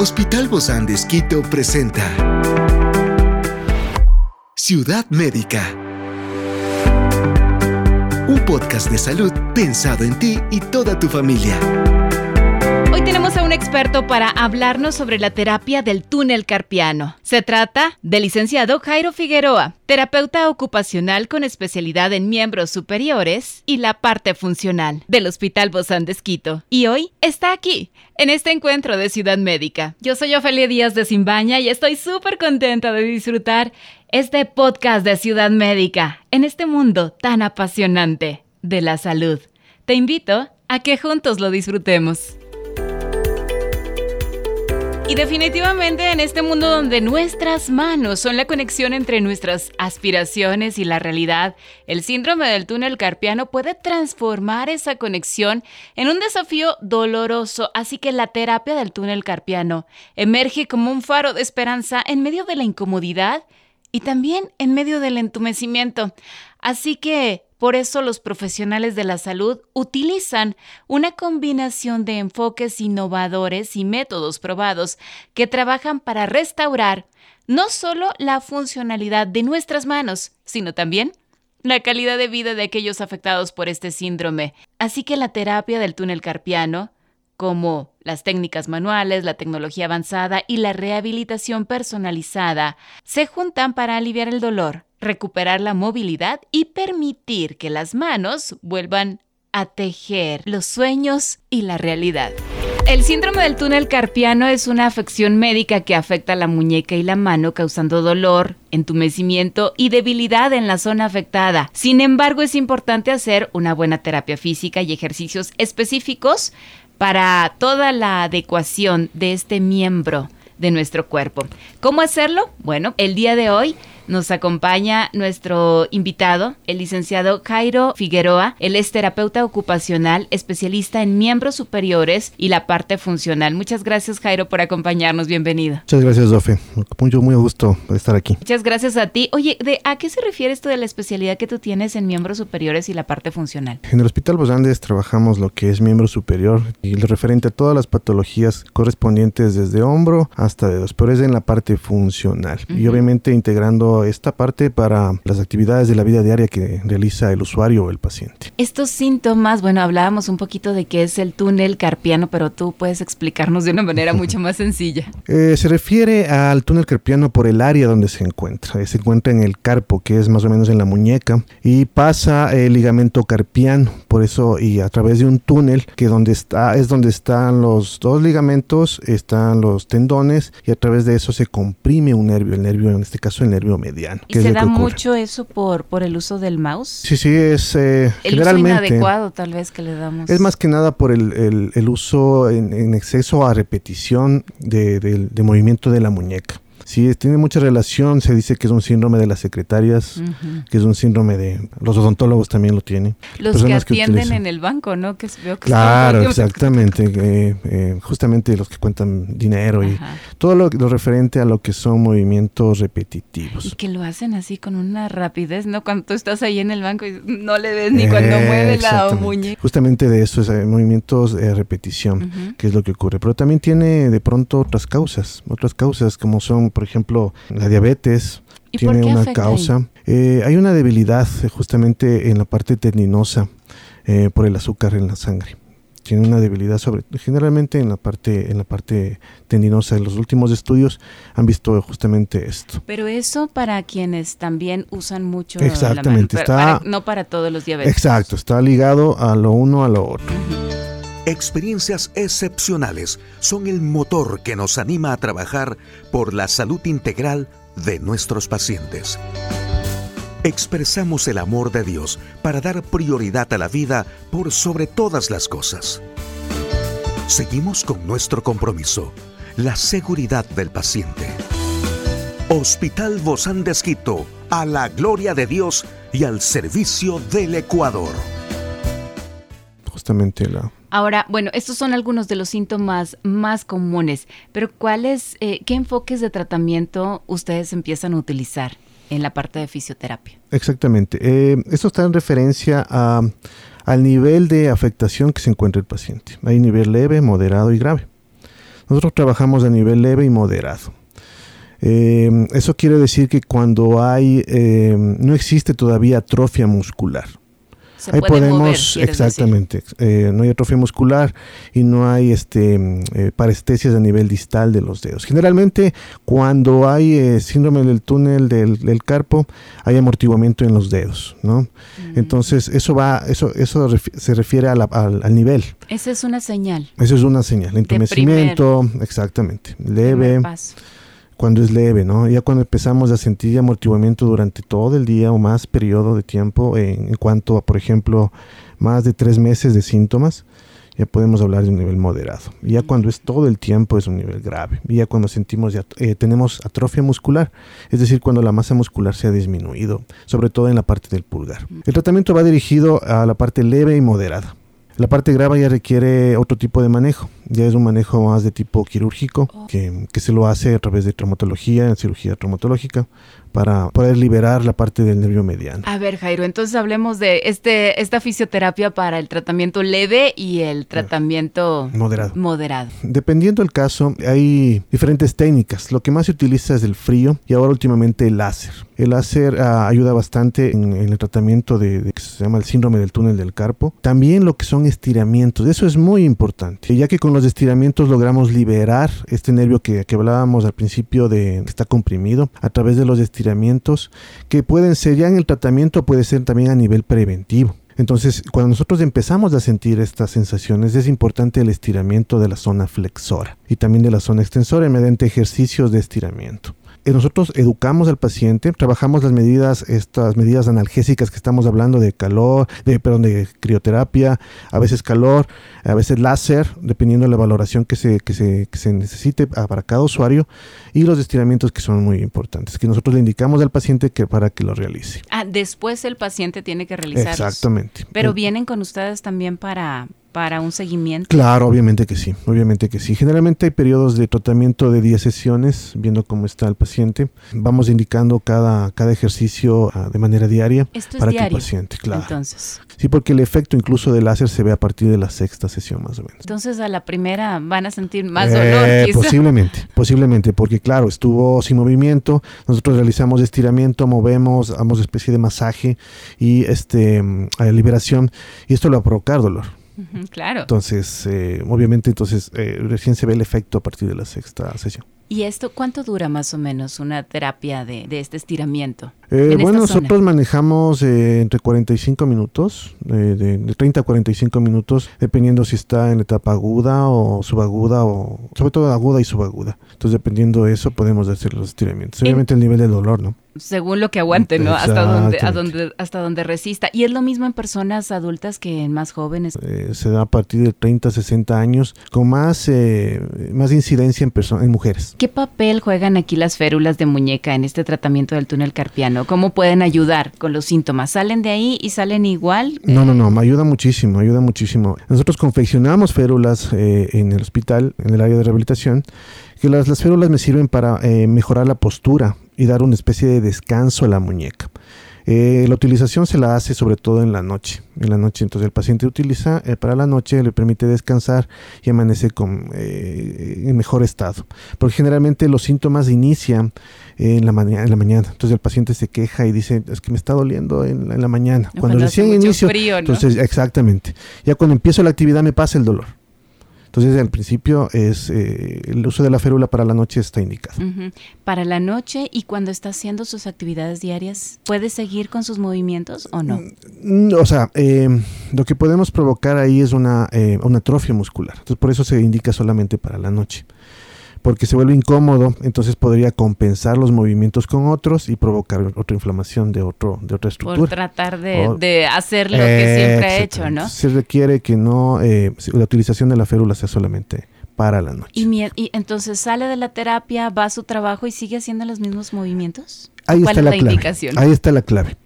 Hospital Bozán de Esquito presenta Ciudad Médica. Un podcast de salud pensado en ti y toda tu familia. Hoy tenemos a un experto para hablarnos sobre la terapia del túnel carpiano. Se trata del licenciado Jairo Figueroa, terapeuta ocupacional con especialidad en miembros superiores y la parte funcional del Hospital Bozán de. Y hoy está aquí, en este encuentro de Ciudad Médica. Yo soy Ofelia Díaz de Simbaña y estoy súper contenta de disfrutar este podcast de Ciudad Médica en este mundo tan apasionante de la salud. Te invito a que juntos lo disfrutemos. Y definitivamente en este mundo donde nuestras manos son la conexión entre nuestras aspiraciones y la realidad, el síndrome del túnel carpiano puede transformar esa conexión en un desafío doloroso, así que la terapia del túnel carpiano emerge como un faro de esperanza en medio de la incomodidad y también en medio del entumecimiento. Así que por eso los profesionales de la salud utilizan una combinación de enfoques innovadores y métodos probados que trabajan para restaurar no solo la funcionalidad de nuestras manos, sino también la calidad de vida de aquellos afectados por este síndrome. Así que la terapia del túnel carpiano, como las técnicas manuales, la tecnología avanzada y la rehabilitación personalizada, se juntan para aliviar el dolor, recuperar la movilidad y permitir que las manos vuelvan a tejer los sueños y la realidad. El síndrome del túnel carpiano es una afección médica que afecta la muñeca y la mano causando dolor, entumecimiento y debilidad en la zona afectada. Sin embargo, es importante hacer una buena terapia física y ejercicios específicos para toda la adecuación de este miembro de nuestro cuerpo. ¿Cómo hacerlo? Bueno, el día de hoy nos acompaña nuestro invitado, el licenciado Jairo Figueroa. Él es terapeuta ocupacional, especialista en miembros superiores y la parte funcional. Muchas gracias, Jairo, por acompañarnos. Bienvenido. Muchas gracias, Dofe. Mucho, muy gusto estar aquí. Muchas gracias a ti. Oye, ¿de a qué se refiere esto de la especialidad que tú tienes en miembros superiores y la parte funcional? En el Hospital Bosandes trabajamos lo que es miembro superior y lo referente a todas las patologías correspondientes desde hombro hasta dedos, pero es en la parte funcional. Y obviamente integrando esta parte para las actividades de la vida diaria que realiza el usuario o el paciente. Estos síntomas, bueno, hablábamos un poquito de qué es el túnel carpiano, pero tú puedes explicarnos de una manera mucho más sencilla. Eh, se refiere al túnel carpiano por el área donde se encuentra. Se encuentra en el carpo, que es más o menos en la muñeca, y pasa el ligamento carpiano, por eso, y a través de un túnel que donde está, es donde están los dos ligamentos, están los tendones, y a través de eso se comprime un nervio, el nervio, en este caso el nervio medio ¿Y se da mucho eso por, por el uso del mouse? Sí, sí, es eh, el generalmente... Uso inadecuado tal vez que le damos. Es más que nada por el, el, uso en, exceso a repetición de, de movimiento de la muñeca. Sí, tiene mucha relación. Se dice que es un síndrome de las secretarias, que es un síndrome de. Los odontólogos también lo tienen. Los que atienden en el banco, ¿no? Que veo que claro, exactamente. Eh, eh, justamente los que cuentan dinero y todo lo, referente a lo que son movimientos repetitivos. Y que lo hacen así con una rapidez, ¿no? Cuando tú estás ahí en el banco y no le ves ni cuando mueve la muñeca. Justamente de eso, es eh, movimientos de repetición, que es lo que ocurre. Pero también tiene de pronto otras causas, otras causas como son por ejemplo, la diabetes tiene una causa. Eh, hay una debilidad eh, justamente en la parte tendinosa eh, por el azúcar en la sangre. Tiene una debilidad sobre, generalmente en la parte, en la parte tendinosa. En los últimos estudios han visto justamente esto. Pero eso para quienes también usan mucho Exactamente, la está, no para todos los diabetes. Exacto, está ligado a lo uno a lo otro. Experiencias excepcionales son el motor que nos anima a trabajar por la salud integral de nuestros pacientes. Expresamos el amor de Dios para dar prioridad a la vida por sobre todas las cosas. Seguimos con nuestro compromiso, la seguridad del paciente. Hospital Bozán de Esquito, a la gloria de Dios y al servicio del Ecuador. Justamente la Ahora, bueno, estos son algunos de los síntomas más comunes, pero ¿cuáles, eh, qué enfoques de tratamiento ustedes empiezan a utilizar en la parte de fisioterapia? Exactamente. Eh, esto está en referencia a, al nivel de afectación que se encuentra el paciente. Hay nivel leve, moderado y grave. Nosotros trabajamos a nivel leve y moderado. Eh, eso quiere decir que cuando hay, eh, no existe todavía atrofia muscular. Ahí podemos, exactamente, eh, no hay atrofia muscular y no hay este, parestesias a nivel distal de los dedos. Generalmente cuando hay síndrome del túnel del, carpo hay amortiguamiento en los dedos, ¿no? Mm. Entonces eso va, eso, eso se refiere al, nivel. Esa es una señal. Eso es una señal, entumecimiento, exactamente, leve cuando es leve, ¿no? Ya cuando empezamos a sentir amortiguamiento durante todo el día o más periodo de tiempo, en, cuanto a, por ejemplo, más de tres meses de síntomas, ya podemos hablar de un nivel moderado. Ya cuando es todo el tiempo es un nivel grave. Ya cuando sentimos, ya eh, tenemos atrofia muscular, es decir, cuando la masa muscular se ha disminuido, sobre todo en la parte del pulgar. El tratamiento va dirigido a la parte leve y moderada. La parte grave ya requiere otro tipo de manejo ya es un manejo más de tipo quirúrgico, oh. que, que, se lo hace a través de traumatología, cirugía traumatológica, para poder liberar la parte del nervio mediano. A ver, Jairo, entonces hablemos de este, esta fisioterapia para el tratamiento leve y el tratamiento moderado. moderado. Dependiendo del caso, hay diferentes técnicas. Lo que más se utiliza es el frío y ahora últimamente el láser. El láser ah, ayuda bastante en, el tratamiento de, de, que se llama el síndrome del túnel del carpo. También lo que son estiramientos, eso es muy importante, ya que con los estiramientos logramos liberar este nervio que, hablábamos al principio de que está comprimido a través de los estiramientos que pueden ser ya en el tratamiento, puede ser también a nivel preventivo. Entonces, cuando nosotros empezamos a sentir estas sensaciones, es importante el estiramiento de la zona flexora y también de la zona extensora mediante ejercicios de estiramiento. Eh, nosotros educamos al paciente, trabajamos las medidas, estas medidas analgésicas que estamos hablando de calor, de, perdón, de crioterapia, a veces calor, a veces láser, dependiendo de la valoración que se, que se, que se necesite para cada usuario, y los estiramientos que son muy importantes, que nosotros le indicamos al paciente que para que lo realice. Ah, después el paciente tiene que realizarlos. Exactamente. Pero vienen con ustedes también para, para un seguimiento? Claro, obviamente que sí, obviamente que sí. Generalmente hay periodos de tratamiento de 10 sesiones, viendo cómo está el paciente. Vamos indicando cada, cada ejercicio ah, de manera diaria para que el paciente, claro. Entonces. Sí, porque el efecto incluso del láser se ve a partir de la sexta sesión más o menos. Entonces a la primera van a sentir más dolor. Eh, posiblemente, posiblemente, porque claro, estuvo sin movimiento, nosotros realizamos estiramiento, movemos, damos especie de masaje y este mm, liberación y esto lo va a provocar dolor claro. Entonces, eh, obviamente, entonces eh, recién se ve el efecto a partir de la sexta sesión. ¿Y esto cuánto dura más o menos una terapia de, este estiramiento? Eh, bueno, nosotros manejamos entre 45 minutos, de, de, 30 a 45 minutos, dependiendo si está en etapa aguda o subaguda, o sobre todo aguda y subaguda. Entonces, dependiendo de eso, podemos hacer los estiramientos. Obviamente, el nivel de dolor, ¿no? según lo que aguante, ¿no? Hasta donde, hasta donde resista. ¿Y es lo mismo en personas adultas que en más jóvenes? Eh, se da a partir de 30, 60 años, con más, eh, más incidencia en, en mujeres. ¿Qué papel juegan aquí las férulas de muñeca en este tratamiento del túnel carpiano? ¿Cómo pueden ayudar con los síntomas? ¿Salen de ahí y salen igual? No, no, no, me ayuda muchísimo, ayuda muchísimo. Nosotros confeccionamos férulas eh, en el hospital, en el área de rehabilitación, que las, las férulas me sirven para mejorar la postura y dar una especie de descanso a la muñeca. Eh, la utilización se la hace sobre todo en la noche. En la noche, entonces el paciente utiliza eh, para la noche, le permite descansar y amanece con, eh, en mejor estado. Porque generalmente los síntomas inician en la, mañana, en la mañana. Entonces el paciente se queja y dice, es que me está doliendo en la, mañana. Cuando, recién inicio, entonces exactamente. Ya cuando empiezo la actividad me pasa el dolor. Entonces, al principio es eh, el uso de la férula para la noche está indicado. Para la noche y cuando está haciendo sus actividades diarias, ¿puede seguir con sus movimientos o no? Mm, o sea, em, lo que podemos provocar ahí es una, eh, una atrofia muscular. Entonces, por eso se indica solamente para la noche porque se vuelve incómodo, entonces podría compensar los movimientos con otros y provocar otra inflamación de otro de otra estructura. Por tratar de, hacer lo que siempre ha hecho, ¿no? Se requiere que no eh, la utilización de la férula sea solamente para la noche. ¿Y, entonces sale de la terapia, va a su trabajo y sigue haciendo los mismos movimientos? Ahí está la, clave. Ahí está la clave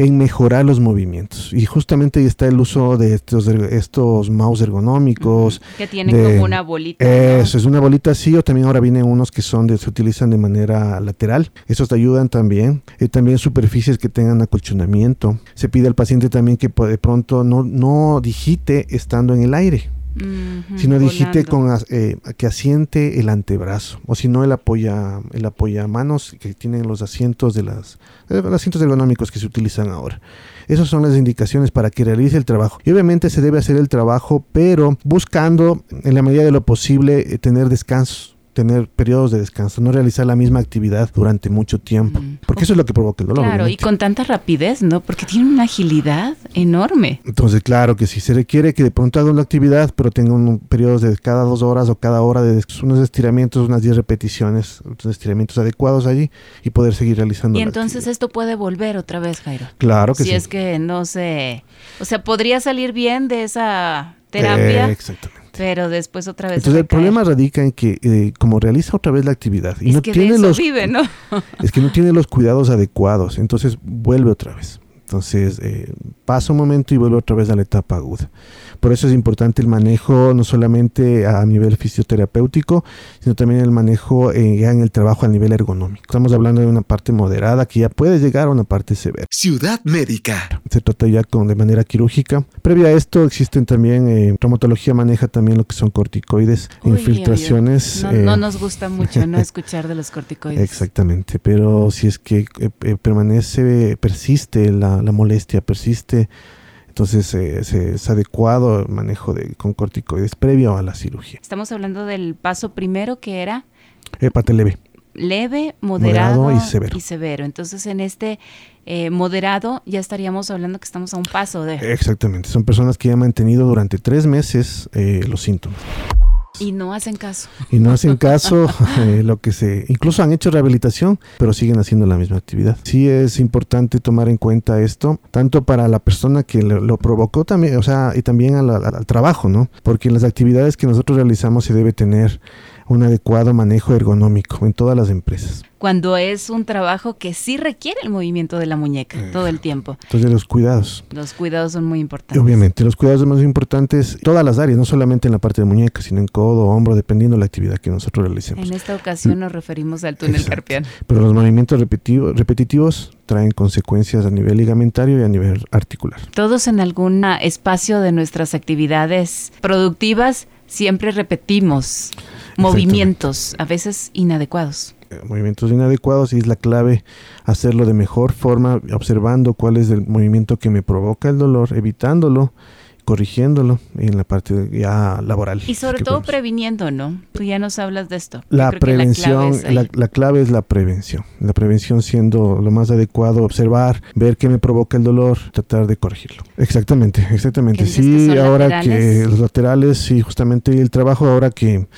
en mejorar los movimientos. Y justamente ahí está el uso de estos, estos mouse ergonómicos. Que tienen como una bolita. Eso, es una bolita así, o también ahora vienen unos que son de, se utilizan de manera lateral. Esos te ayudan también. Eh, también superficies que tengan acolchonamiento. Se pide al paciente también que de pronto no, no digite estando en el aire sino dijiste con eh, que asiente el antebrazo o si no el apoya el apoya manos que tienen los asientos de las eh, los asientos ergonómicos que se utilizan ahora. Esas son las indicaciones para que realice el trabajo. Y obviamente se debe hacer el trabajo pero buscando en la medida de lo posible eh, tener descansos tener periodos de descanso, no realizar la misma actividad durante mucho tiempo, porque eso es lo que provoca el dolor. Claro, y con tanta rapidez, ¿no? Porque tiene una agilidad enorme. Entonces, claro que si se requiere que de pronto haga una actividad, pero tenga un periodos de cada dos horas o cada hora de unos estiramientos, unas 10 repeticiones, unos estiramientos adecuados allí y poder seguir realizando. Y entonces esto puede volver otra vez, Jairo. Claro que sí. Si es que no se... O sea, podría salir bien de esa terapia. exactamente. Pero después otra vez. Entonces el problema radica en que eh, como realiza otra vez la actividad y no tiene los ¿no? es que no tiene los cuidados adecuados, entonces vuelve otra vez. Entonces eh, pasa un momento y vuelve otra vez a la etapa aguda. Por eso es importante el manejo no solamente a nivel fisioterapéutico, sino también el manejo eh, ya en el trabajo a nivel ergonómico. Estamos hablando de una parte moderada que ya puede llegar a una parte severa. Ciudad Médica. Se trata ya con, de manera quirúrgica. Previo a esto existen también, eh, traumatología maneja también lo que son corticoides, infiltraciones. No, no, nos gusta mucho no escuchar de los corticoides. Exactamente, pero si es que permanece, persiste la, la molestia, persiste entonces es adecuado el manejo de, con corticoides previo a la cirugía. Estamos hablando del paso primero que era... Hepate leve. Leve, moderado, y, severo. Entonces en este eh, moderado ya estaríamos hablando que estamos a un paso de... Exactamente, son personas que ya han mantenido durante tres meses eh, los síntomas. Y no hacen caso. Y no hacen caso, eh, lo que se, incluso han hecho rehabilitación, pero siguen haciendo la misma actividad. Sí es importante tomar en cuenta esto, tanto para la persona que lo, provocó también, o sea, y también al trabajo, ¿no? Porque en las actividades que nosotros realizamos se debe tener un adecuado manejo ergonómico en todas las empresas. Cuando es un trabajo que sí requiere el movimiento de la muñeca eh, todo el tiempo. Entonces los cuidados. Los cuidados son muy importantes. Obviamente, los cuidados son más importantes todas las áreas, no solamente en la parte de muñeca, sino en codo, hombro, dependiendo de la actividad que nosotros realicemos. En esta ocasión nos referimos al túnel carpiano. Pero los movimientos repetitivos traen consecuencias a nivel ligamentario y a nivel articular. Todos en algún espacio de nuestras actividades productivas siempre repetimos movimientos, a veces inadecuados. Eh, movimientos inadecuados y es la clave hacerlo de mejor forma, observando cuál es el movimiento que me provoca el dolor, evitándolo corrigiéndolo en la parte ya laboral. Y sobre todo previniendo, ¿no? Tú ya nos hablas de esto. La prevención, la clave, es la prevención. La prevención siendo lo más adecuado, observar, ver qué me provoca el dolor, tratar de corregirlo. Exactamente, exactamente. Sí, ahora que los laterales, sí, justamente el trabajo ahora que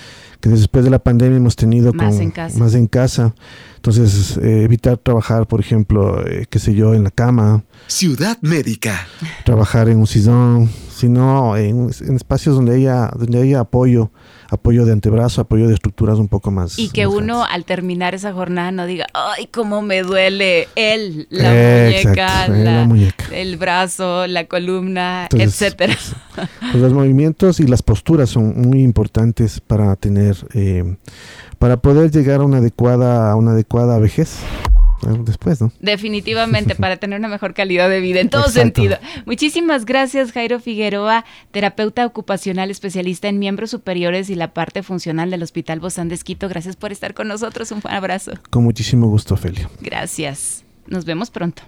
que después de la pandemia hemos tenido más, en, casa. más en casa. Entonces, eh, evitar trabajar, por ejemplo, eh, qué sé yo, en la cama. Ciudad médica. Trabajar en un sillón, sino en, en espacios donde haya, donde haya apoyo apoyo de antebrazo, apoyo de estructuras un poco más. Y que uno al terminar esa jornada no diga, ay, cómo me duele él, la, muñeca, la, muñeca, el brazo, la columna, etcétera. Pues, pues, los movimientos y las posturas son muy importantes para tener, eh, para poder llegar a una adecuada, a una adecuada vejez después, ¿no? Definitivamente, para tener una mejor calidad de vida en todo sentido. Muchísimas gracias, Jairo Figueroa, terapeuta ocupacional especialista en miembros superiores y la parte funcional del Hospital Bozán de Esquito. Gracias por estar con nosotros. Un abrazo. Con muchísimo gusto, Ophelia. Gracias. Nos vemos pronto.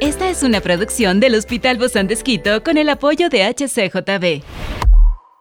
Esta es una producción del Hospital Bozán de Esquito con el apoyo de HCJB.